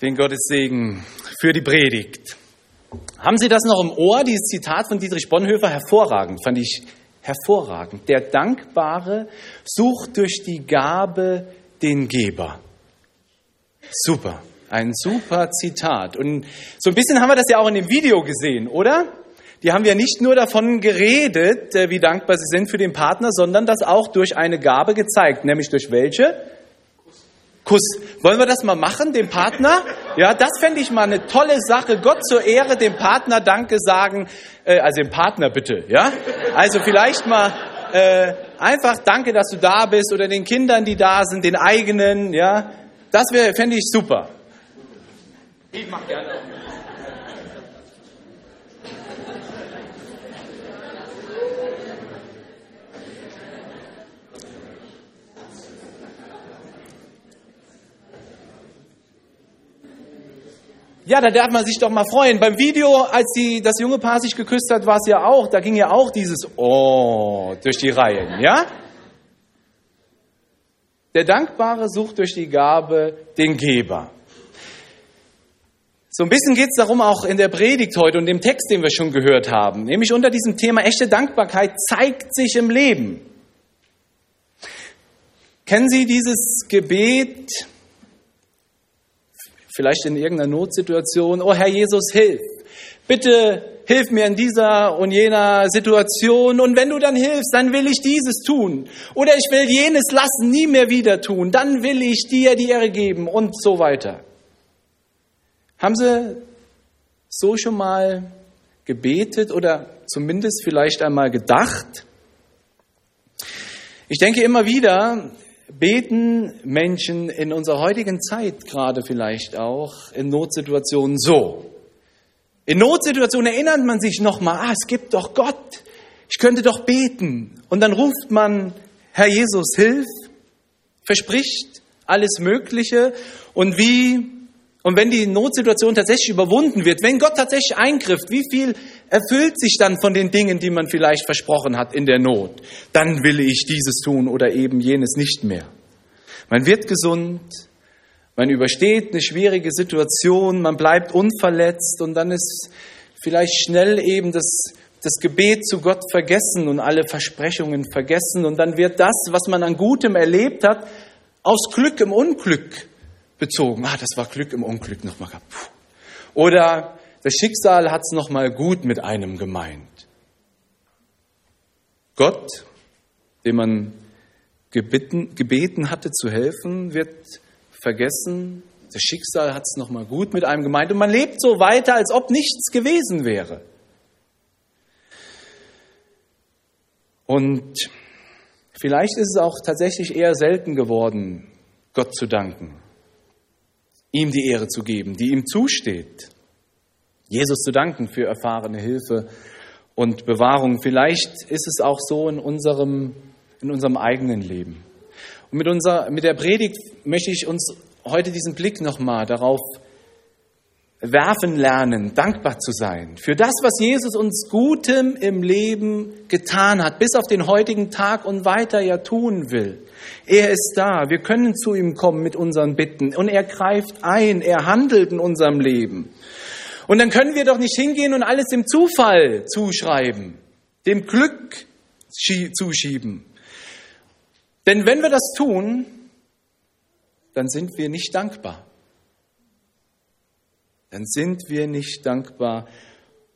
den Gottes Segen für die Predigt. Haben Sie das noch im Ohr, dieses Zitat von Dietrich Bonhoeffer? Hervorragend, fand ich hervorragend. Der Dankbare sucht durch die Gabe den Geber. Super, ein super Zitat. Und so ein bisschen haben wir das ja auch in dem Video gesehen, oder? Die haben ja nicht nur davon geredet, äh, wie dankbar sie sind für den Partner, sondern das auch durch eine Gabe gezeigt, nämlich durch welche? Kuss. Wollen wir das mal machen, dem Partner? Ja, das fände ich mal eine tolle Sache. Gott zur Ehre, dem Partner Danke sagen. Äh, also dem Partner bitte, ja? Also vielleicht mal äh, einfach Danke, dass du da bist oder den Kindern, die da sind, den eigenen, ja? Das fände ich super. Ich mach gerne auch. Ja, da darf man sich doch mal freuen. Beim Video, als die, das junge Paar sich geküsst hat, war es ja auch, da ging ja auch dieses Oh durch die Reihen, ja? Der Dankbare sucht durch die Gabe den Geber. So ein bisschen geht es darum auch in der Predigt heute und dem Text, den wir schon gehört haben. Nämlich unter diesem Thema echte Dankbarkeit zeigt sich im Leben. Kennen Sie dieses Gebet, vielleicht in irgendeiner Notsituation, oh Herr Jesus, hilf. Bitte hilf mir in dieser und jener Situation und wenn du dann hilfst, dann will ich dieses tun. Oder ich will jenes lassen, nie mehr wieder tun. Dann will ich dir die Ehre geben und so weiter. Haben Sie so schon mal gebetet oder zumindest vielleicht einmal gedacht? Ich denke immer wieder, beten Menschen in unserer heutigen Zeit gerade vielleicht auch in Notsituationen so. In Notsituationen erinnert man sich nochmal, ah, es gibt doch Gott, ich könnte doch beten. Und dann ruft man, Herr Jesus, hilf, verspricht alles Mögliche. Und wie und wenn die Notsituation tatsächlich überwunden wird, wenn Gott tatsächlich eingrifft, wie viel erfüllt sich dann von den Dingen, die man vielleicht versprochen hat in der Not? Dann will ich dieses tun oder eben jenes nicht mehr. Man wird gesund, man übersteht eine schwierige Situation, man bleibt unverletzt und dann ist vielleicht schnell eben das, das Gebet zu Gott vergessen und alle Versprechungen vergessen und dann wird das, was man an Gutem erlebt hat, aus Glück im Unglück bezogen. Ah, das war Glück im Unglück nochmal. Oder das Schicksal hat es nochmal gut mit einem gemeint. Gott, dem man gebeten, gebeten hatte zu helfen, wird vergessen. Das Schicksal hat es nochmal gut mit einem gemeint und man lebt so weiter, als ob nichts gewesen wäre. Und vielleicht ist es auch tatsächlich eher selten geworden, Gott zu danken ihm die Ehre zu geben, die ihm zusteht. Jesus zu danken für erfahrene Hilfe und Bewahrung. Vielleicht ist es auch so in unserem, in unserem eigenen Leben. Und mit, unser, mit der Predigt möchte ich uns heute diesen Blick nochmal darauf werfen lernen, dankbar zu sein für das, was Jesus uns Gutem im Leben getan hat, bis auf den heutigen Tag und weiter ja tun will. Er ist da, wir können zu ihm kommen mit unseren Bitten und er greift ein, er handelt in unserem Leben. Und dann können wir doch nicht hingehen und alles dem Zufall zuschreiben, dem Glück zuschieben. Denn wenn wir das tun, dann sind wir nicht dankbar dann sind wir nicht dankbar.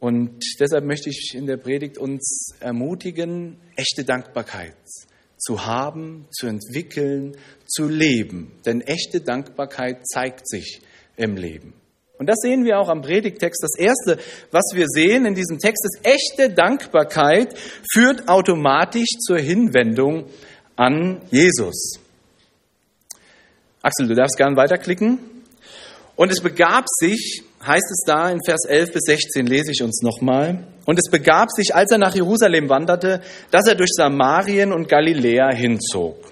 Und deshalb möchte ich in der Predigt uns ermutigen, echte Dankbarkeit zu haben, zu entwickeln, zu leben. Denn echte Dankbarkeit zeigt sich im Leben. Und das sehen wir auch am Predigtext. Das Erste, was wir sehen in diesem Text, ist, echte Dankbarkeit führt automatisch zur Hinwendung an Jesus. Axel, du darfst gerne weiterklicken. Und es begab sich, heißt es da in Vers 11 bis 16, lese ich uns nochmal. Und es begab sich, als er nach Jerusalem wanderte, dass er durch Samarien und Galiläa hinzog.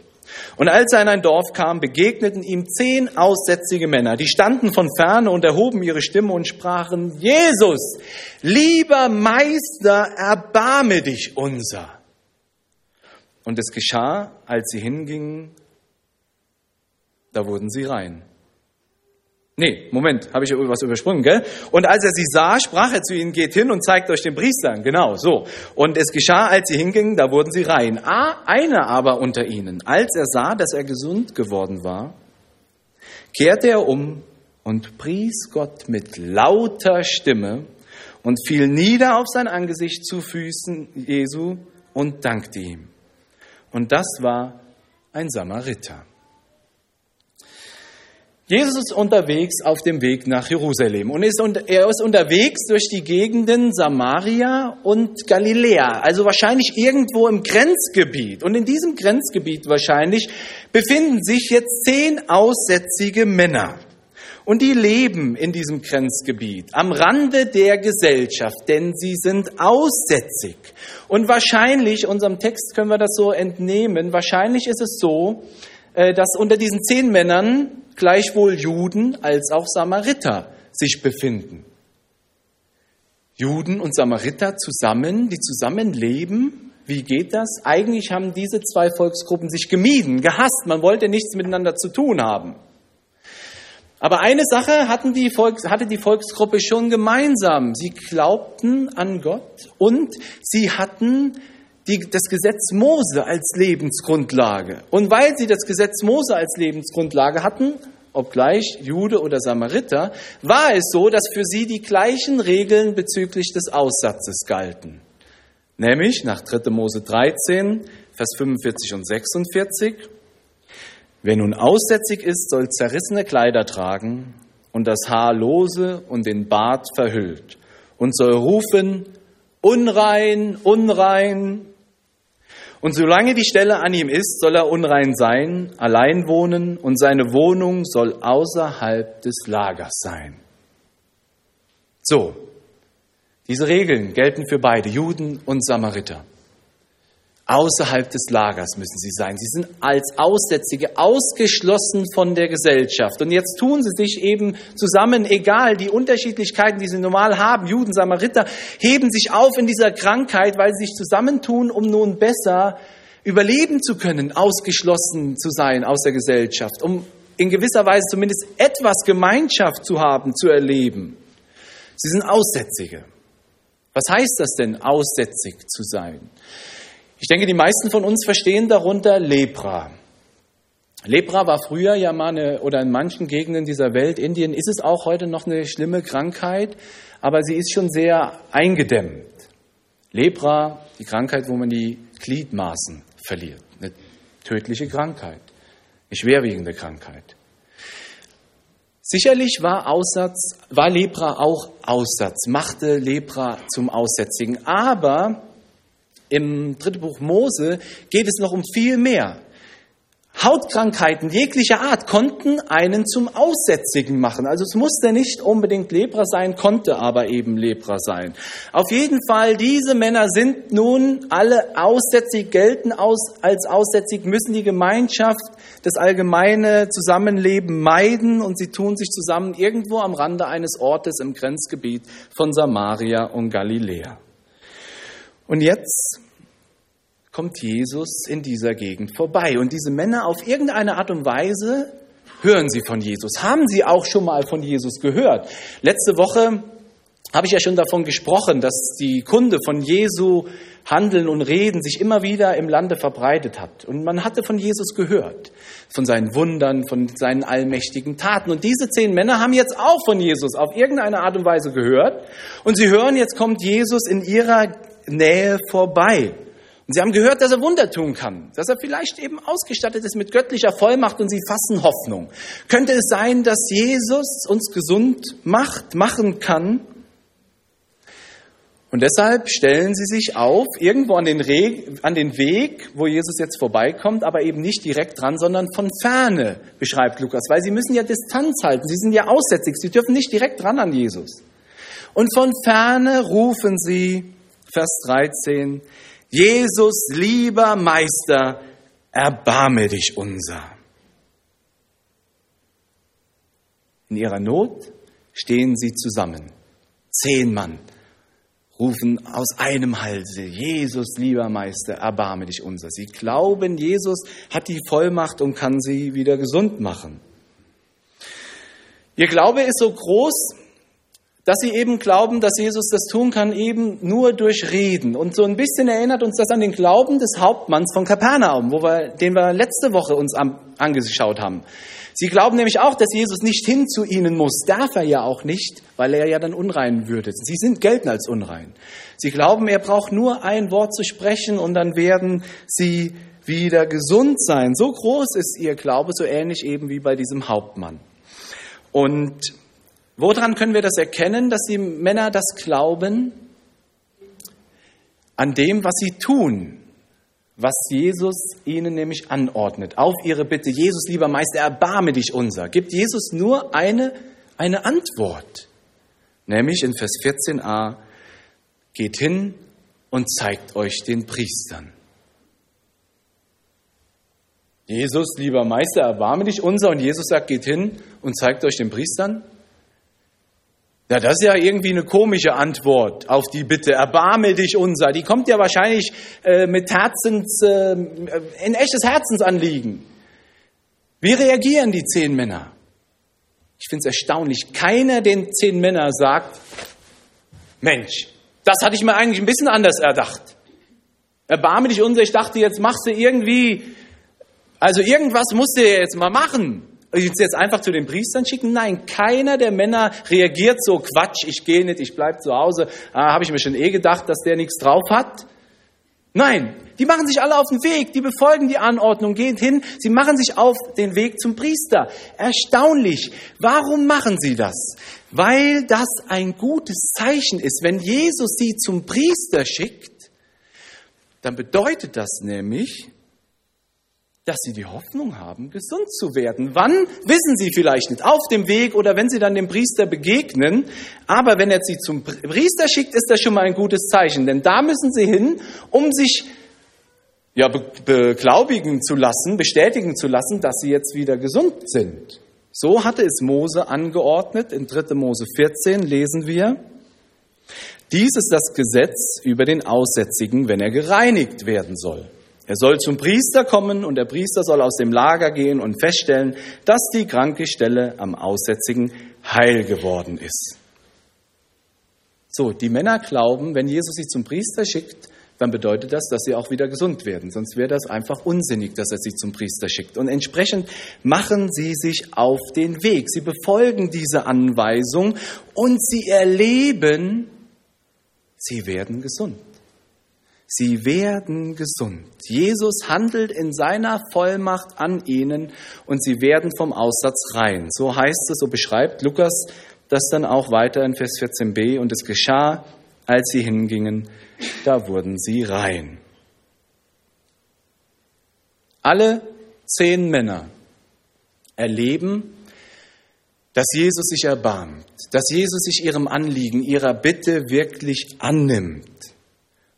Und als er in ein Dorf kam, begegneten ihm zehn aussätzige Männer, die standen von ferne und erhoben ihre Stimme und sprachen, Jesus, lieber Meister, erbarme dich unser. Und es geschah, als sie hingingen, da wurden sie rein. Nee, Moment, habe ich was übersprungen, gell? Und als er sie sah, sprach er zu ihnen, geht hin und zeigt euch den Priestern. Genau, so. Und es geschah, als sie hingingen, da wurden sie rein. Ah, einer aber unter ihnen, als er sah, dass er gesund geworden war, kehrte er um und pries Gott mit lauter Stimme und fiel nieder auf sein Angesicht zu Füßen Jesu und dankte ihm. Und das war ein Samariter. Jesus ist unterwegs auf dem Weg nach Jerusalem und ist, er ist unterwegs durch die Gegenden Samaria und Galiläa, also wahrscheinlich irgendwo im Grenzgebiet. Und in diesem Grenzgebiet wahrscheinlich befinden sich jetzt zehn aussätzige Männer. Und die leben in diesem Grenzgebiet am Rande der Gesellschaft, denn sie sind aussätzig. Und wahrscheinlich, unserem Text können wir das so entnehmen, wahrscheinlich ist es so, dass unter diesen zehn Männern gleichwohl Juden als auch Samariter sich befinden. Juden und Samariter zusammen, die zusammenleben. Wie geht das? Eigentlich haben diese zwei Volksgruppen sich gemieden, gehasst. Man wollte nichts miteinander zu tun haben. Aber eine Sache hatten die Volks, hatte die Volksgruppe schon gemeinsam. Sie glaubten an Gott und sie hatten die, das Gesetz Mose als Lebensgrundlage. Und weil sie das Gesetz Mose als Lebensgrundlage hatten, obgleich Jude oder Samariter, war es so, dass für sie die gleichen Regeln bezüglich des Aussatzes galten. Nämlich nach 3. Mose 13, Vers 45 und 46. Wer nun aussätzig ist, soll zerrissene Kleider tragen und das Haar lose und den Bart verhüllt und soll rufen, unrein, unrein, und solange die Stelle an ihm ist, soll er unrein sein, allein wohnen und seine Wohnung soll außerhalb des Lagers sein. So, diese Regeln gelten für beide, Juden und Samariter. Außerhalb des Lagers müssen sie sein. Sie sind als Aussätzige ausgeschlossen von der Gesellschaft. Und jetzt tun sie sich eben zusammen, egal die Unterschiedlichkeiten, die sie normal haben. Juden, Samariter heben sich auf in dieser Krankheit, weil sie sich zusammentun, um nun besser überleben zu können, ausgeschlossen zu sein aus der Gesellschaft, um in gewisser Weise zumindest etwas Gemeinschaft zu haben, zu erleben. Sie sind Aussätzige. Was heißt das denn, aussätzig zu sein? Ich denke, die meisten von uns verstehen darunter Lepra. Lepra war früher ja mal eine, oder in manchen Gegenden dieser Welt, Indien ist es auch heute noch eine schlimme Krankheit, aber sie ist schon sehr eingedämmt. Lepra, die Krankheit, wo man die Gliedmaßen verliert. Eine tödliche Krankheit, eine schwerwiegende Krankheit. Sicherlich war Aussatz, war Lepra auch Aussatz, machte Lepra zum Aussätzigen, aber im dritten Buch Mose geht es noch um viel mehr. Hautkrankheiten jeglicher Art konnten einen zum Aussätzigen machen. Also es musste nicht unbedingt Lepra sein, konnte aber eben Lepra sein. Auf jeden Fall, diese Männer sind nun alle aussätzig, gelten aus, als aussätzig, müssen die Gemeinschaft, das allgemeine Zusammenleben meiden und sie tun sich zusammen irgendwo am Rande eines Ortes im Grenzgebiet von Samaria und Galiläa. Und jetzt kommt Jesus in dieser Gegend vorbei. Und diese Männer auf irgendeine Art und Weise hören sie von Jesus. Haben sie auch schon mal von Jesus gehört? Letzte Woche habe ich ja schon davon gesprochen, dass die Kunde von Jesu Handeln und Reden sich immer wieder im Lande verbreitet hat. Und man hatte von Jesus gehört, von seinen Wundern, von seinen allmächtigen Taten. Und diese zehn Männer haben jetzt auch von Jesus auf irgendeine Art und Weise gehört. Und sie hören, jetzt kommt Jesus in ihrer Nähe vorbei. Und sie haben gehört, dass er Wunder tun kann, dass er vielleicht eben ausgestattet ist mit göttlicher Vollmacht und sie fassen Hoffnung. Könnte es sein, dass Jesus uns gesund macht, machen kann? Und deshalb stellen sie sich auf, irgendwo an den, Re an den Weg, wo Jesus jetzt vorbeikommt, aber eben nicht direkt dran, sondern von ferne, beschreibt Lukas, weil sie müssen ja Distanz halten, sie sind ja aussätzig, sie dürfen nicht direkt dran an Jesus. Und von ferne rufen sie, Vers 13, Jesus, lieber Meister, erbarme dich unser. In ihrer Not stehen sie zusammen. Zehn Mann rufen aus einem Halse, Jesus, lieber Meister, erbarme dich unser. Sie glauben, Jesus hat die Vollmacht und kann sie wieder gesund machen. Ihr Glaube ist so groß, dass sie eben glauben, dass Jesus das tun kann, eben nur durch Reden. Und so ein bisschen erinnert uns das an den Glauben des Hauptmanns von Kapernaum, wo wir, den wir letzte Woche uns angeschaut haben. Sie glauben nämlich auch, dass Jesus nicht hin zu ihnen muss. Darf er ja auch nicht, weil er ja dann unrein würde. Sie sind gelten als unrein. Sie glauben, er braucht nur ein Wort zu sprechen und dann werden sie wieder gesund sein. So groß ist ihr Glaube, so ähnlich eben wie bei diesem Hauptmann. Und Woran können wir das erkennen, dass die Männer das glauben? An dem, was sie tun, was Jesus ihnen nämlich anordnet. Auf ihre Bitte, Jesus, lieber Meister, erbarme dich unser, gibt Jesus nur eine, eine Antwort. Nämlich in Vers 14a, geht hin und zeigt euch den Priestern. Jesus, lieber Meister, erbarme dich unser. Und Jesus sagt, geht hin und zeigt euch den Priestern. Ja, das ist ja irgendwie eine komische Antwort auf die Bitte, erbarme dich unser. Die kommt ja wahrscheinlich äh, mit Herzens, äh, in echtes Herzensanliegen. Wie reagieren die zehn Männer? Ich finde es erstaunlich. Keiner den zehn Männer sagt, Mensch, das hatte ich mir eigentlich ein bisschen anders erdacht. Erbarme dich unser. Ich dachte, jetzt machst du irgendwie, also irgendwas musst du jetzt mal machen jetzt einfach zu den Priestern schicken? Nein, keiner der Männer reagiert so, Quatsch, ich gehe nicht, ich bleibe zu Hause. Ah, Habe ich mir schon eh gedacht, dass der nichts drauf hat. Nein, die machen sich alle auf den Weg, die befolgen die Anordnung, gehen hin, sie machen sich auf den Weg zum Priester. Erstaunlich. Warum machen sie das? Weil das ein gutes Zeichen ist. Wenn Jesus sie zum Priester schickt, dann bedeutet das nämlich, dass sie die Hoffnung haben, gesund zu werden. Wann, wissen sie vielleicht nicht, auf dem Weg oder wenn sie dann dem Priester begegnen. Aber wenn er sie zum Priester schickt, ist das schon mal ein gutes Zeichen. Denn da müssen sie hin, um sich ja, beglaubigen zu lassen, bestätigen zu lassen, dass sie jetzt wieder gesund sind. So hatte es Mose angeordnet. In 3. Mose 14 lesen wir, dies ist das Gesetz über den Aussätzigen, wenn er gereinigt werden soll. Er soll zum Priester kommen und der Priester soll aus dem Lager gehen und feststellen, dass die kranke Stelle am Aussätzigen heil geworden ist. So, die Männer glauben, wenn Jesus sie zum Priester schickt, dann bedeutet das, dass sie auch wieder gesund werden. Sonst wäre das einfach unsinnig, dass er sie zum Priester schickt. Und entsprechend machen sie sich auf den Weg. Sie befolgen diese Anweisung und sie erleben, sie werden gesund. Sie werden gesund. Jesus handelt in seiner Vollmacht an ihnen und sie werden vom Aussatz rein. So heißt es, so beschreibt Lukas das dann auch weiter in Vers 14b. Und es geschah, als sie hingingen, da wurden sie rein. Alle zehn Männer erleben, dass Jesus sich erbarmt, dass Jesus sich ihrem Anliegen, ihrer Bitte wirklich annimmt.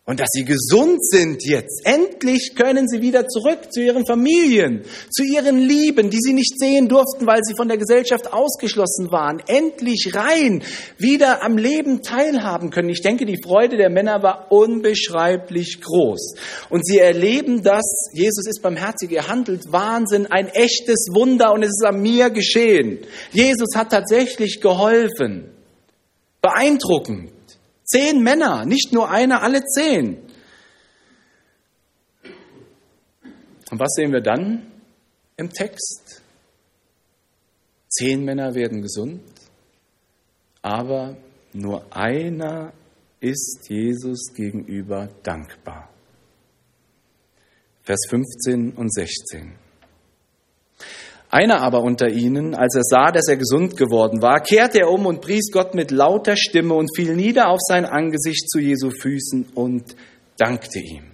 Und dass sie gesund sind jetzt. Endlich können sie wieder zurück zu ihren Familien, zu ihren Lieben, die sie nicht sehen durften, weil sie von der Gesellschaft ausgeschlossen waren. Endlich rein, wieder am Leben teilhaben können. Ich denke, die Freude der Männer war unbeschreiblich groß. Und sie erleben das, Jesus ist barmherzig, er handelt Wahnsinn, ein echtes Wunder und es ist an mir geschehen. Jesus hat tatsächlich geholfen. Beeindruckend. Zehn Männer, nicht nur einer, alle zehn. Und was sehen wir dann im Text? Zehn Männer werden gesund, aber nur einer ist Jesus gegenüber dankbar. Vers 15 und 16. Einer aber unter ihnen, als er sah, dass er gesund geworden war, kehrte er um und pries Gott mit lauter Stimme und fiel nieder auf sein Angesicht zu Jesu Füßen und dankte ihm.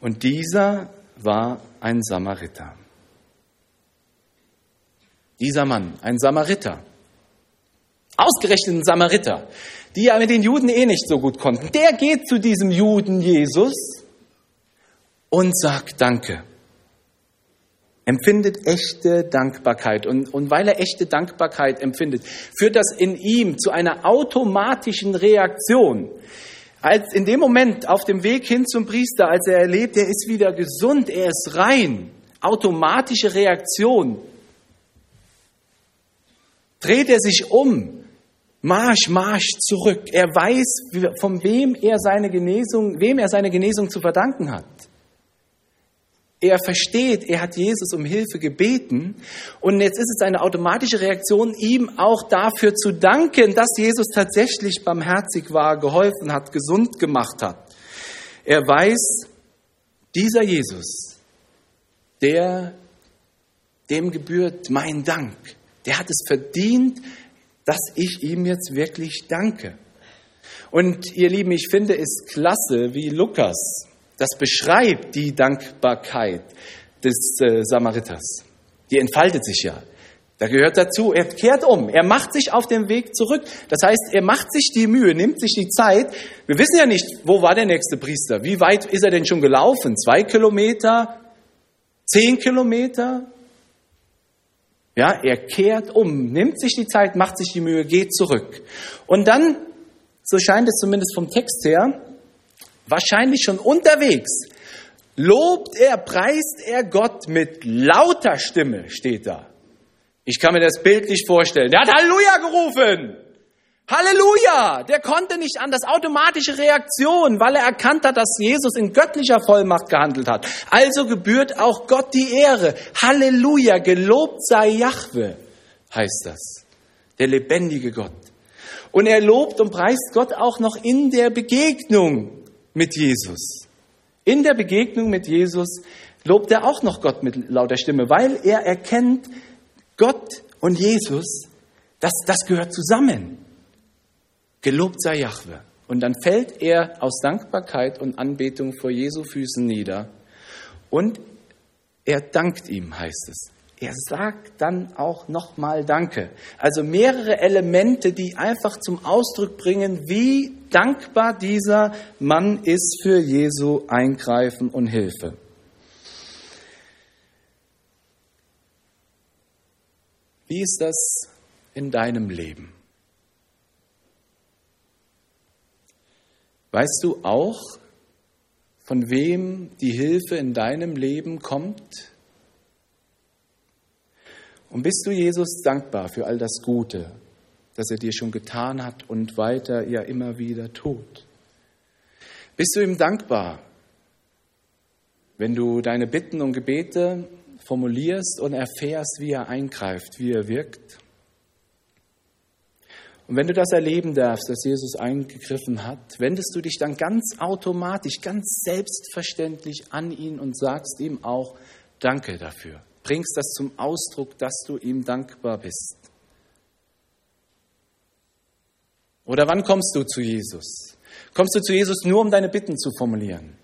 Und dieser war ein Samariter. Dieser Mann, ein Samariter, ausgerechnet ein Samariter, die ja mit den Juden eh nicht so gut konnten, der geht zu diesem Juden Jesus und sagt Danke empfindet echte Dankbarkeit. Und, und weil er echte Dankbarkeit empfindet, führt das in ihm zu einer automatischen Reaktion. Als in dem Moment auf dem Weg hin zum Priester, als er erlebt, er ist wieder gesund, er ist rein, automatische Reaktion. dreht er sich um. Marsch, Marsch zurück. Er weiß, von wem er seine Genesung, wem er seine Genesung zu verdanken hat. Er versteht, er hat Jesus um Hilfe gebeten und jetzt ist es eine automatische Reaktion, ihm auch dafür zu danken, dass Jesus tatsächlich barmherzig war, geholfen hat, gesund gemacht hat. Er weiß, dieser Jesus, der, dem gebührt mein Dank, der hat es verdient, dass ich ihm jetzt wirklich danke. Und ihr Lieben, ich finde es klasse, wie Lukas das beschreibt die Dankbarkeit des äh, Samariters. Die entfaltet sich ja. Da gehört dazu, er kehrt um, er macht sich auf den Weg zurück. Das heißt, er macht sich die Mühe, nimmt sich die Zeit. Wir wissen ja nicht, wo war der nächste Priester? Wie weit ist er denn schon gelaufen? Zwei Kilometer? Zehn Kilometer? Ja, er kehrt um, nimmt sich die Zeit, macht sich die Mühe, geht zurück. Und dann, so scheint es zumindest vom Text her, wahrscheinlich schon unterwegs, lobt er, preist er Gott mit lauter Stimme, steht da. Ich kann mir das bildlich vorstellen. Der hat Halleluja gerufen. Halleluja! Der konnte nicht an das automatische Reaktion, weil er erkannt hat, dass Jesus in göttlicher Vollmacht gehandelt hat. Also gebührt auch Gott die Ehre. Halleluja! Gelobt sei Jahwe, heißt das. Der lebendige Gott. Und er lobt und preist Gott auch noch in der Begegnung mit Jesus. In der Begegnung mit Jesus lobt er auch noch Gott mit lauter Stimme, weil er erkennt, Gott und Jesus, das, das gehört zusammen. Gelobt sei Jahwe. Und dann fällt er aus Dankbarkeit und Anbetung vor Jesu Füßen nieder und er dankt ihm, heißt es. Er sagt dann auch nochmal Danke. Also mehrere Elemente, die einfach zum Ausdruck bringen, wie dankbar dieser Mann ist für Jesu Eingreifen und Hilfe. Wie ist das in deinem Leben? Weißt du auch, von wem die Hilfe in deinem Leben kommt? Und bist du Jesus dankbar für all das Gute, das er dir schon getan hat und weiter ja immer wieder tut? Bist du ihm dankbar, wenn du deine Bitten und Gebete formulierst und erfährst, wie er eingreift, wie er wirkt? Und wenn du das erleben darfst, dass Jesus eingegriffen hat, wendest du dich dann ganz automatisch, ganz selbstverständlich an ihn und sagst ihm auch Danke dafür bringst das zum Ausdruck, dass du ihm dankbar bist. Oder wann kommst du zu Jesus? Kommst du zu Jesus nur, um deine Bitten zu formulieren?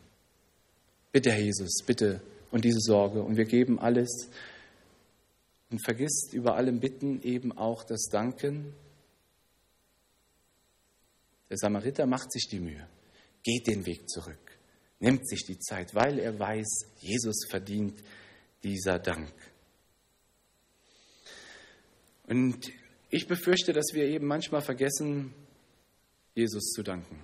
Bitte, Herr Jesus, bitte und diese Sorge. Und wir geben alles und vergisst über allem Bitten eben auch das Danken. Der Samariter macht sich die Mühe, geht den Weg zurück, nimmt sich die Zeit, weil er weiß, Jesus verdient dieser Dank. Und ich befürchte, dass wir eben manchmal vergessen, Jesus zu danken.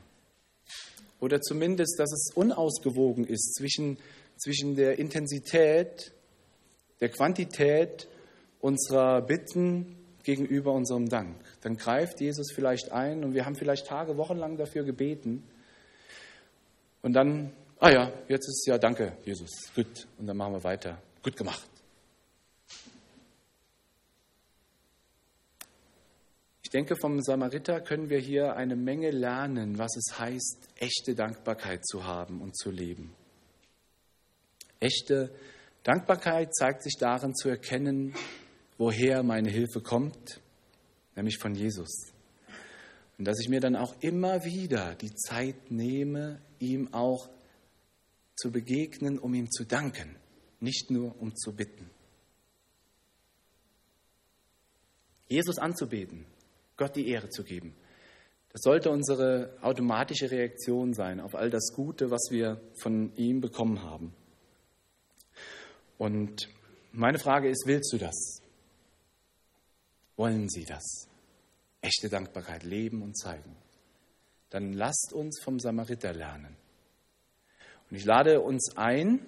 Oder zumindest, dass es unausgewogen ist zwischen, zwischen der Intensität, der Quantität unserer Bitten gegenüber unserem Dank. Dann greift Jesus vielleicht ein und wir haben vielleicht Tage, Wochen lang dafür gebeten. Und dann, ah ja, jetzt ist ja, danke, Jesus, gut, und dann machen wir weiter. Gut gemacht. Ich denke, vom Samariter können wir hier eine Menge lernen, was es heißt, echte Dankbarkeit zu haben und zu leben. Echte Dankbarkeit zeigt sich darin zu erkennen, woher meine Hilfe kommt, nämlich von Jesus. Und dass ich mir dann auch immer wieder die Zeit nehme, ihm auch zu begegnen, um ihm zu danken nicht nur um zu bitten. Jesus anzubeten, Gott die Ehre zu geben, das sollte unsere automatische Reaktion sein auf all das Gute, was wir von ihm bekommen haben. Und meine Frage ist, willst du das? Wollen Sie das? Echte Dankbarkeit leben und zeigen. Dann lasst uns vom Samariter lernen. Und ich lade uns ein,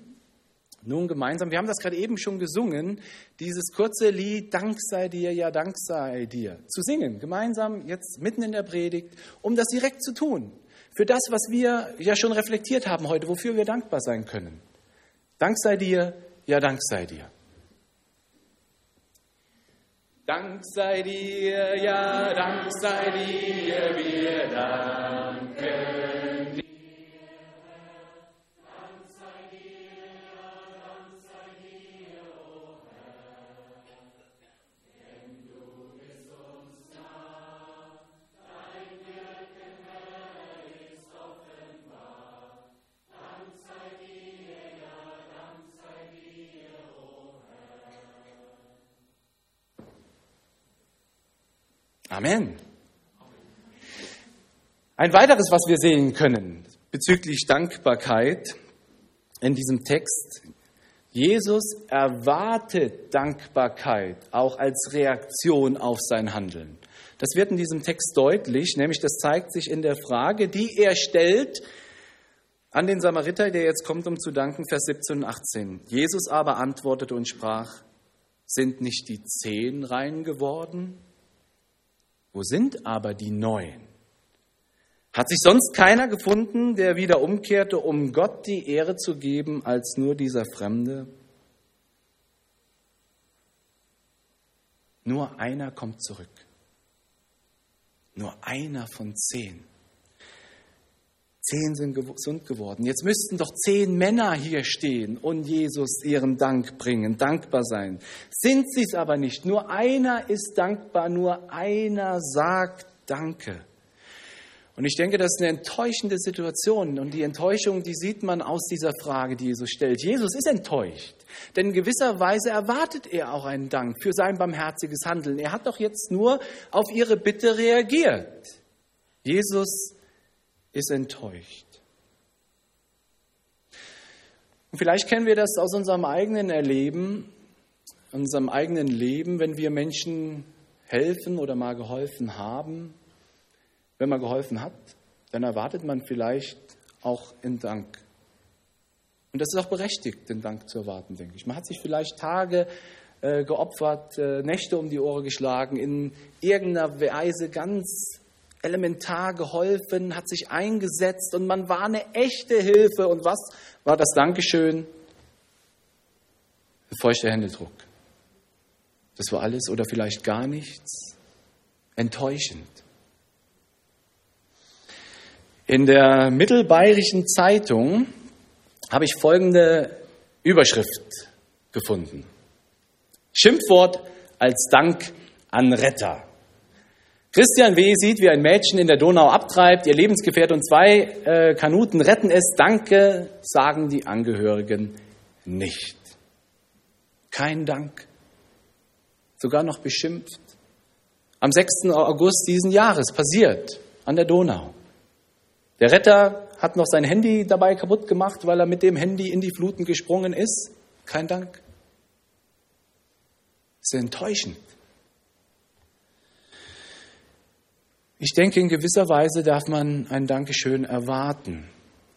Nun gemeinsam, wir haben das gerade eben schon gesungen, dieses kurze Lied Dank sei dir, ja Dank sei dir, zu singen, gemeinsam jetzt mitten in der Predigt, um das direkt zu tun. Für das, was wir ja schon reflektiert haben heute, wofür wir dankbar sein können. Dank sei dir, ja Dank sei dir. Dank sei dir, ja Dank sei dir, wir danken. Amen. Ein weiteres, was wir sehen können bezüglich Dankbarkeit in diesem Text, Jesus erwartet Dankbarkeit auch als Reaktion auf sein Handeln. Das wird in diesem Text deutlich, nämlich das zeigt sich in der Frage, die er stellt an den Samariter, der jetzt kommt, um zu danken, Vers 17 und 18. Jesus aber antwortete und sprach, sind nicht die zehn rein geworden? Wo sind aber die Neuen? Hat sich sonst keiner gefunden, der wieder umkehrte, um Gott die Ehre zu geben, als nur dieser Fremde? Nur einer kommt zurück. Nur einer von zehn. Zehn sind gesund geworden. Jetzt müssten doch zehn Männer hier stehen und Jesus ihren Dank bringen, dankbar sein. Sind sie es aber nicht. Nur einer ist dankbar, nur einer sagt Danke. Und ich denke, das ist eine enttäuschende Situation. Und die Enttäuschung, die sieht man aus dieser Frage, die Jesus stellt. Jesus ist enttäuscht. Denn in gewisser Weise erwartet er auch einen Dank für sein barmherziges Handeln. Er hat doch jetzt nur auf ihre Bitte reagiert. Jesus ist enttäuscht. Und vielleicht kennen wir das aus unserem eigenen Erleben, unserem eigenen Leben, wenn wir Menschen helfen oder mal geholfen haben. Wenn man geholfen hat, dann erwartet man vielleicht auch in Dank. Und das ist auch berechtigt, den Dank zu erwarten, denke ich. Man hat sich vielleicht Tage äh, geopfert, äh, Nächte um die Ohren geschlagen, in irgendeiner Weise ganz elementar geholfen, hat sich eingesetzt und man war eine echte Hilfe. Und was war das Dankeschön? Ein feuchter Händedruck. Das war alles oder vielleicht gar nichts. Enttäuschend. In der Mittelbayerischen Zeitung habe ich folgende Überschrift gefunden. Schimpfwort als Dank an Retter. Christian W. sieht, wie ein Mädchen in der Donau abtreibt, ihr Lebensgefährt und zwei äh, Kanuten retten es. Danke, sagen die Angehörigen nicht. Kein Dank. Sogar noch beschimpft. Am 6. August diesen Jahres passiert an der Donau. Der Retter hat noch sein Handy dabei kaputt gemacht, weil er mit dem Handy in die Fluten gesprungen ist. Kein Dank. Sehr enttäuschend. Ich denke, in gewisser Weise darf man ein Dankeschön erwarten.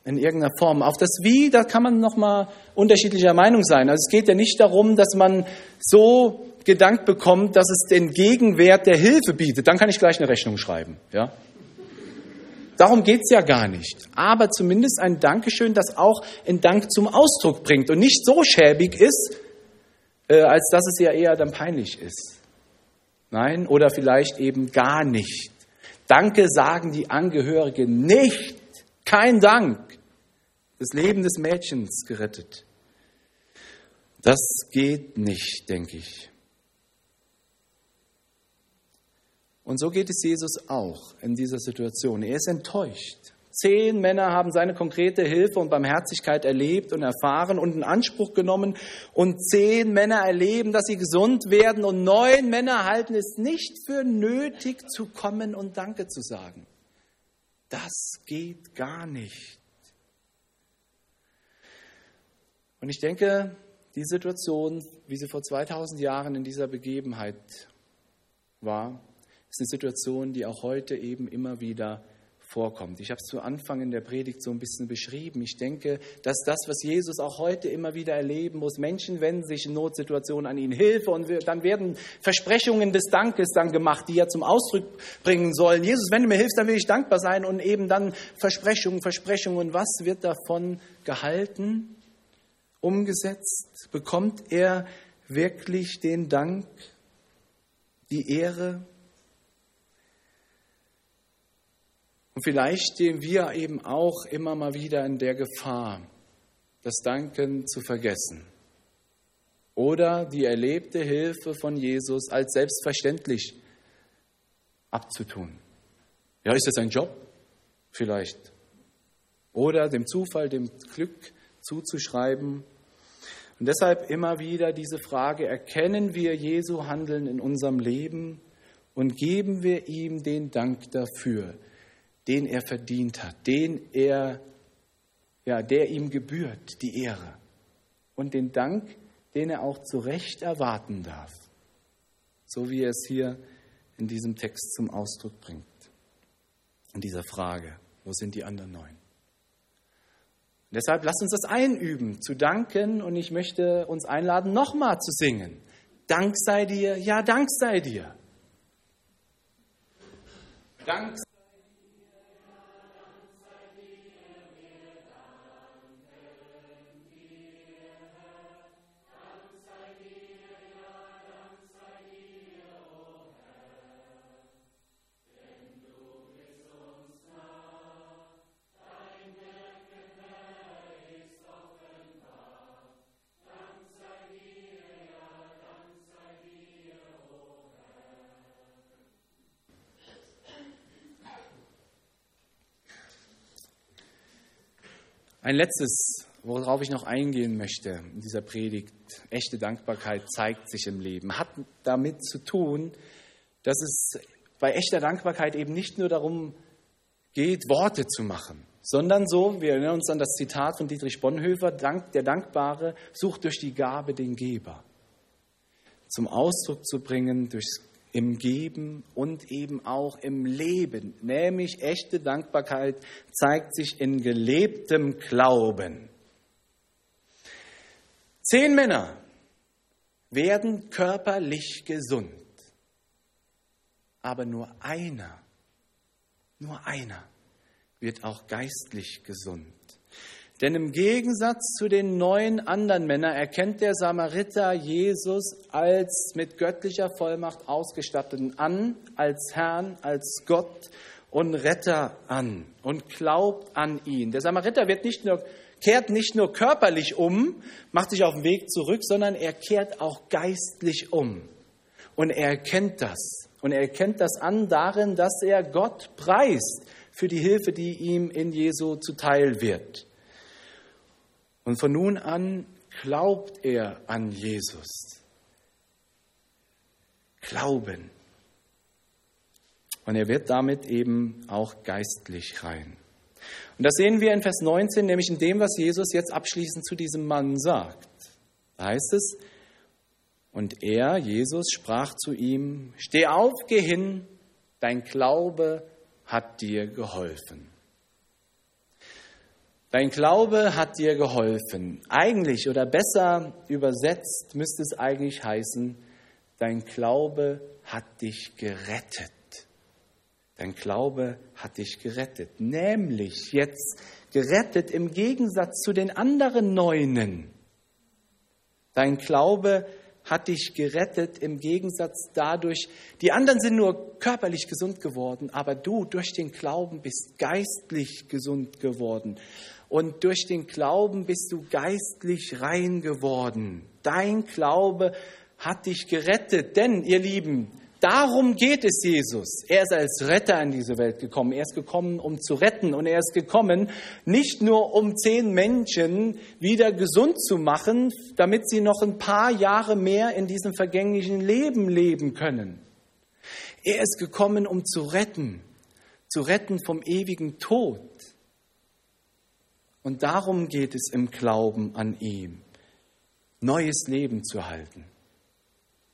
In irgendeiner Form. Auf das Wie, da kann man nochmal unterschiedlicher Meinung sein. Also es geht ja nicht darum, dass man so gedankt bekommt, dass es den Gegenwert der Hilfe bietet. Dann kann ich gleich eine Rechnung schreiben. Ja? Darum geht es ja gar nicht. Aber zumindest ein Dankeschön, das auch einen Dank zum Ausdruck bringt und nicht so schäbig ist, äh, als dass es ja eher dann peinlich ist. Nein, oder vielleicht eben gar nicht. Danke sagen die Angehörigen nicht. Kein Dank. Das Leben des Mädchens gerettet. Das geht nicht, denke ich. Und so geht es Jesus auch in dieser Situation. Er ist enttäuscht. Zehn Männer haben seine konkrete Hilfe und Barmherzigkeit erlebt und erfahren und in Anspruch genommen. Und zehn Männer erleben, dass sie gesund werden. Und neun Männer halten es nicht für nötig zu kommen und Danke zu sagen. Das geht gar nicht. Und ich denke, die Situation, wie sie vor 2000 Jahren in dieser Begebenheit war, ist eine Situation, die auch heute eben immer wieder vorkommt. Ich habe es zu Anfang in der Predigt so ein bisschen beschrieben. Ich denke, dass das, was Jesus auch heute immer wieder erleben muss, Menschen wenden sich in Notsituationen an ihn Hilfe und dann werden Versprechungen des Dankes dann gemacht, die er zum Ausdruck bringen sollen. Jesus, wenn du mir hilfst, dann will ich dankbar sein und eben dann Versprechungen, Versprechungen. Was wird davon gehalten, umgesetzt? Bekommt er wirklich den Dank, die Ehre? Und vielleicht stehen wir eben auch immer mal wieder in der Gefahr, das Danken zu vergessen oder die erlebte Hilfe von Jesus als selbstverständlich abzutun. Ja, ist das ein Job? Vielleicht. Oder dem Zufall, dem Glück zuzuschreiben. Und deshalb immer wieder diese Frage, erkennen wir Jesu Handeln in unserem Leben und geben wir ihm den Dank dafür, den er verdient hat, den er, ja, der ihm gebührt, die Ehre und den Dank, den er auch zu Recht erwarten darf, so wie er es hier in diesem Text zum Ausdruck bringt. In dieser Frage, wo sind die anderen neun? deshalb lasst uns das einüben, zu danken und ich möchte uns einladen, nochmal zu singen. Dank sei dir, ja, Dank sei dir. Dank Ein letztes, worauf ich noch eingehen möchte in dieser Predigt, echte Dankbarkeit zeigt sich im Leben, hat damit zu tun, dass es bei echter Dankbarkeit eben nicht nur darum geht, Worte zu machen, sondern so, wir erinnern uns an das Zitat von Dietrich Bonhoeffer, der Dankbare sucht durch die Gabe den Geber. Zum Ausdruck zu bringen, durchs im Geben und eben auch im Leben. Nämlich echte Dankbarkeit zeigt sich in gelebtem Glauben. Zehn Männer werden körperlich gesund, aber nur einer, nur einer wird auch geistlich gesund. Denn im Gegensatz zu den neun anderen Männern erkennt der Samariter Jesus als mit göttlicher Vollmacht ausgestatteten an, als Herrn, als Gott und Retter an und glaubt an ihn. Der Samariter wird nicht nur, kehrt nicht nur körperlich um, macht sich auf den Weg zurück, sondern er kehrt auch geistlich um. Und er erkennt das. Und er erkennt das an darin, dass er Gott preist für die Hilfe, die ihm in Jesu zuteil wird. Und von nun an glaubt er an Jesus. Glauben. Und er wird damit eben auch geistlich rein. Und das sehen wir in Vers 19, nämlich in dem, was Jesus jetzt abschließend zu diesem Mann sagt. Da heißt es, und er, Jesus, sprach zu ihm, Steh auf, geh hin, dein Glaube hat dir geholfen. Dein Glaube hat dir geholfen. Eigentlich oder besser übersetzt müsste es eigentlich heißen, dein Glaube hat dich gerettet. Dein Glaube hat dich gerettet. Nämlich jetzt gerettet im Gegensatz zu den anderen Neunen. Dein Glaube hat dich gerettet im Gegensatz dadurch, die anderen sind nur körperlich gesund geworden, aber du durch den Glauben bist geistlich gesund geworden und durch den Glauben bist du geistlich rein geworden. Dein Glaube hat dich gerettet, denn ihr Lieben, darum geht es Jesus. Er ist als Retter in diese Welt gekommen. Er ist gekommen, um zu retten und er ist gekommen, nicht nur um zehn Menschen wieder gesund zu machen, damit sie noch ein paar Jahre mehr in diesem vergänglichen Leben leben können. Er ist gekommen, um zu retten, zu retten vom ewigen Tod. Und darum geht es im Glauben an ihm, neues Leben zu halten.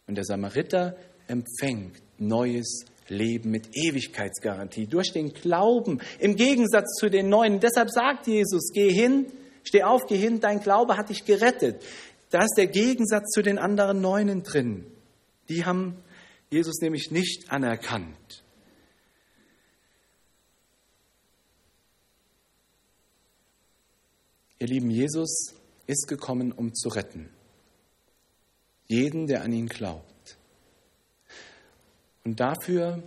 Und der Samariter empfängt neues Leben mit Ewigkeitsgarantie, durch den Glauben, im Gegensatz zu den Neuen. Deshalb sagt Jesus, geh hin, steh auf, geh hin, dein Glaube hat dich gerettet. Da ist der Gegensatz zu den anderen Neunen drin. Die haben Jesus nämlich nicht anerkannt. Ihr Lieben, Jesus ist gekommen, um zu retten. Jeden, der an ihn glaubt. Und dafür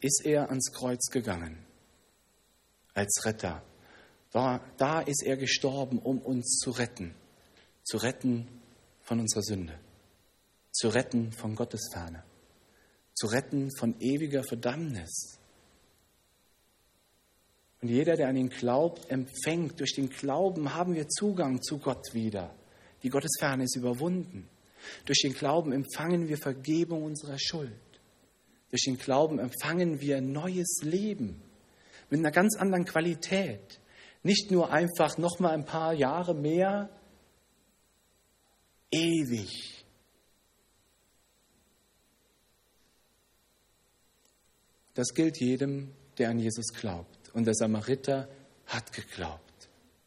ist er ans Kreuz gegangen, als Retter. Da ist er gestorben, um uns zu retten, zu retten von unserer Sünde, zu retten von Gottes Ferne, zu retten von ewiger Verdammnis. Und jeder, der an ihn glaubt, empfängt. Durch den Glauben haben wir Zugang zu Gott wieder. Die Gottesferne ist überwunden. Durch den Glauben empfangen wir Vergebung unserer Schuld. Durch den Glauben empfangen wir neues Leben mit einer ganz anderen Qualität. Nicht nur einfach noch mal ein paar Jahre mehr, ewig. Das gilt jedem, der an Jesus glaubt. Und der Samariter hat geglaubt.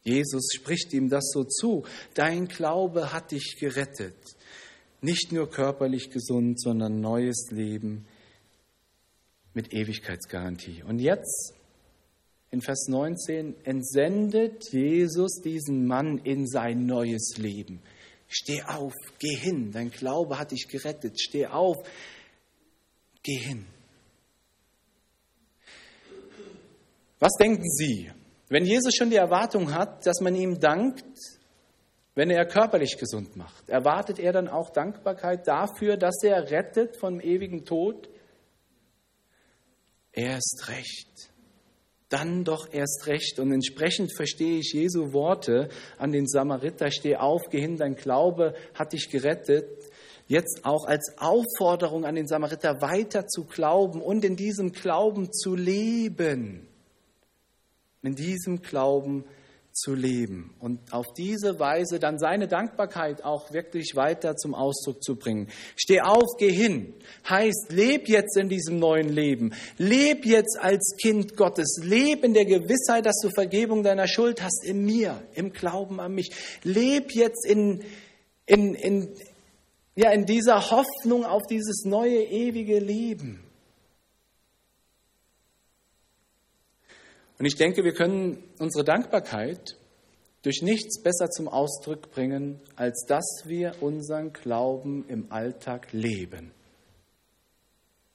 Jesus spricht ihm das so zu. Dein Glaube hat dich gerettet nicht nur körperlich gesund, sondern neues Leben mit Ewigkeitsgarantie. Und jetzt in Vers 19 entsendet Jesus diesen Mann in sein neues Leben. Steh auf, geh hin, dein Glaube hat dich gerettet. Steh auf, geh hin. Was denken Sie, wenn Jesus schon die Erwartung hat, dass man ihm dankt, wenn er körperlich gesund macht, erwartet er dann auch Dankbarkeit dafür, dass er rettet vom ewigen Tod? Erst recht. Dann doch erst recht. Und entsprechend verstehe ich Jesu Worte an den Samariter, steh auf, geh hin, dein Glaube hat dich gerettet. Jetzt auch als Aufforderung an den Samariter weiter zu glauben und in diesem Glauben zu leben. In diesem Glauben zu leben und auf diese Weise dann seine Dankbarkeit auch wirklich weiter zum Ausdruck zu bringen. Steh auf, geh hin. Heißt, leb jetzt in diesem neuen Leben. Leb jetzt als Kind Gottes. Leb in der Gewissheit, dass du Vergebung deiner Schuld hast in mir, im Glauben an mich. Leb jetzt in, in, in, ja, in dieser Hoffnung auf dieses neue, ewige Leben. Und ich denke, wir können unsere Dankbarkeit durch nichts besser zum Ausdruck bringen, als dass wir unseren Glauben im Alltag leben.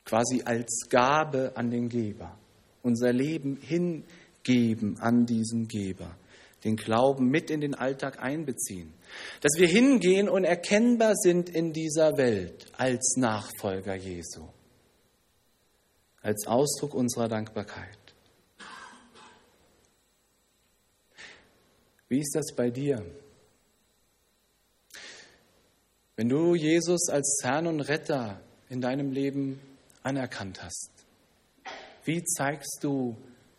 Quasi als Gabe an den Geber. Unser Leben hingeben an diesen Geber. Den Glauben mit in den Alltag einbeziehen. Dass wir hingehen und erkennbar sind in dieser Welt als Nachfolger Jesu. Als Ausdruck unserer Dankbarkeit. Wie ist das bei dir? Wenn du Jesus als Herrn und Retter in deinem Leben anerkannt hast, wie zeigst du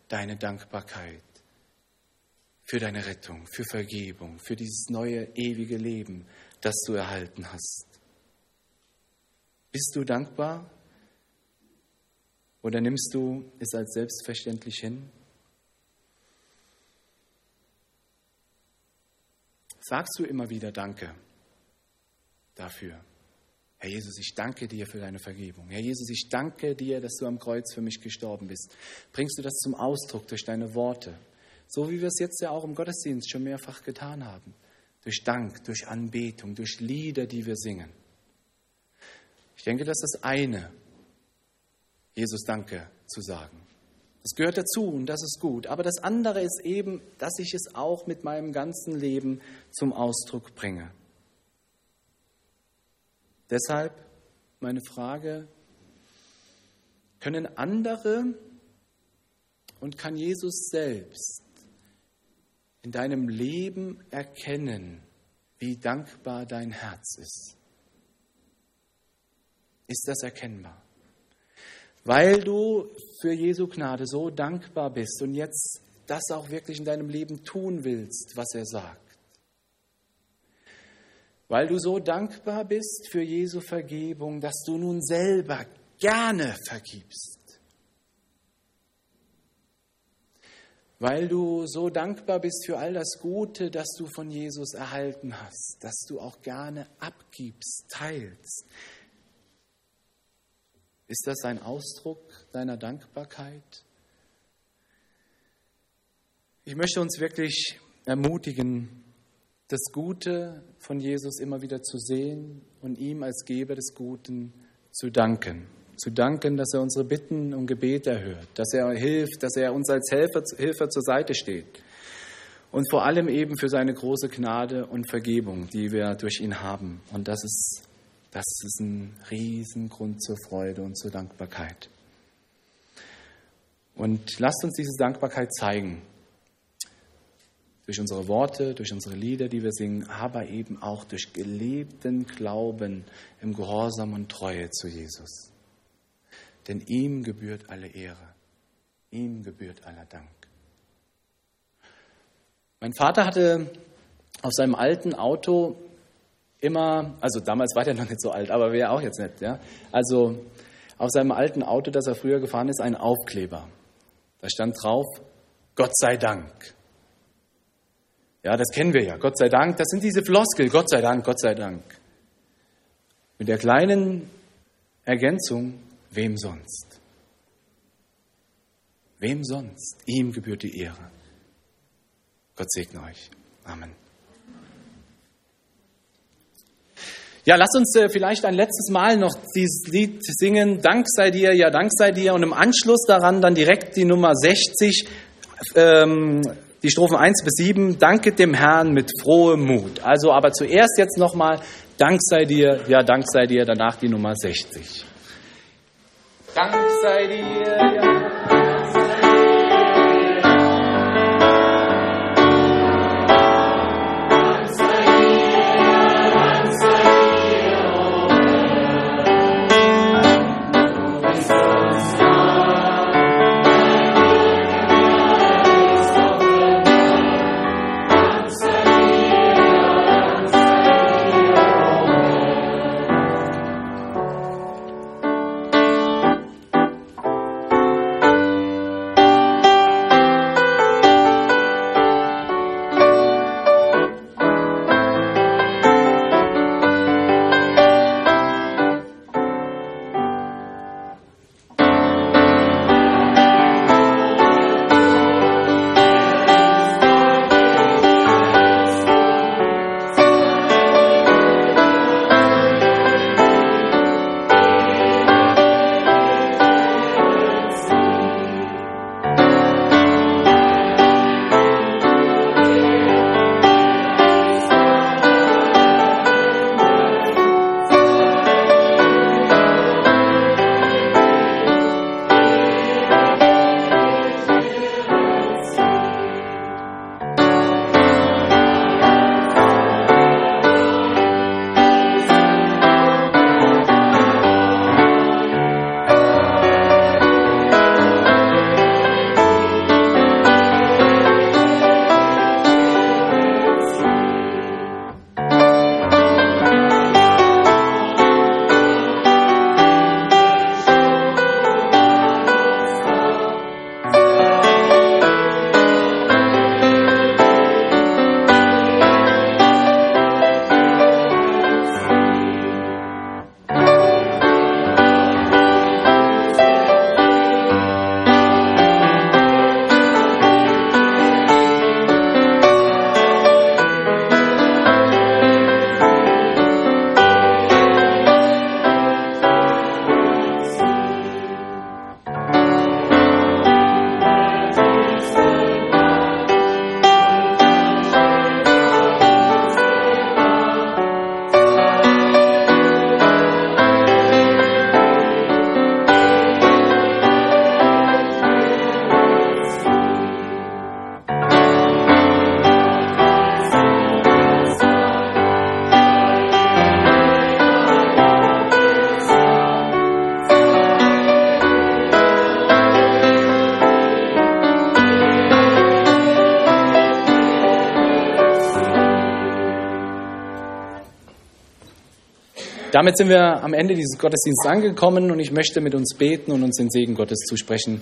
deine Dankbarkeit für deine Rettung, für Vergebung, für dieses neue ewige Leben, das du erhalten hast? Bist du dankbar oder nimmst du es als selbstverständlich hin? Sagst du immer wieder Danke dafür. Herr Jesus, ich danke dir für deine Vergebung. Herr Jesus, ich danke dir, dass du am Kreuz für mich gestorben bist. Bringst du das zum Ausdruck durch deine Worte, so wie wir es jetzt ja auch im Gottesdienst schon mehrfach getan haben. Durch Dank, durch Anbetung, durch Lieder, die wir singen. Ich denke, das ist das eine, Jesus Danke zu sagen. Das gehört dazu und das ist gut. Aber das andere ist eben, dass ich es auch mit meinem ganzen Leben zum Ausdruck bringe. Deshalb meine Frage, können andere und kann Jesus selbst in deinem Leben erkennen, wie dankbar dein Herz ist? Ist das erkennbar? Weil du für Jesu Gnade so dankbar bist und jetzt das auch wirklich in deinem Leben tun willst, was er sagt. Weil du so dankbar bist für Jesu Vergebung, dass du nun selber gerne vergibst. Weil du so dankbar bist für all das Gute, das du von Jesus erhalten hast, dass du auch gerne abgibst, teilst. Ist das ein Ausdruck deiner Dankbarkeit? Ich möchte uns wirklich ermutigen, das Gute von Jesus immer wieder zu sehen und ihm als Geber des Guten zu danken. Zu danken, dass er unsere Bitten und Gebete erhört, dass er hilft, dass er uns als Helfer, Helfer zur Seite steht. Und vor allem eben für seine große Gnade und Vergebung, die wir durch ihn haben. Und das ist das ist ein Riesengrund zur Freude und zur Dankbarkeit. Und lasst uns diese Dankbarkeit zeigen. Durch unsere Worte, durch unsere Lieder, die wir singen, aber eben auch durch gelebten Glauben im Gehorsam und Treue zu Jesus. Denn ihm gebührt alle Ehre, ihm gebührt aller Dank. Mein Vater hatte auf seinem alten Auto immer, also damals war der noch nicht so alt, aber wäre auch jetzt nicht, ja. Also auf seinem alten Auto, das er früher gefahren ist, ein Aufkleber. Da stand drauf, Gott sei Dank. Ja, das kennen wir ja. Gott sei Dank, das sind diese Floskel. Gott sei Dank, Gott sei Dank. Mit der kleinen Ergänzung, wem sonst? Wem sonst? Ihm gebührt die Ehre. Gott segne euch. Amen. Ja, lass uns äh, vielleicht ein letztes Mal noch dieses Lied singen, Dank sei dir, ja, Dank sei dir. Und im Anschluss daran dann direkt die Nummer 60, ähm, die Strophen 1 bis 7, Danke dem Herrn mit frohem Mut. Also aber zuerst jetzt nochmal, Dank sei dir, ja, Dank sei dir, danach die Nummer 60. Dank sei dir, ja. Damit sind wir am Ende dieses Gottesdienstes angekommen und ich möchte mit uns beten und uns den Segen Gottes zusprechen.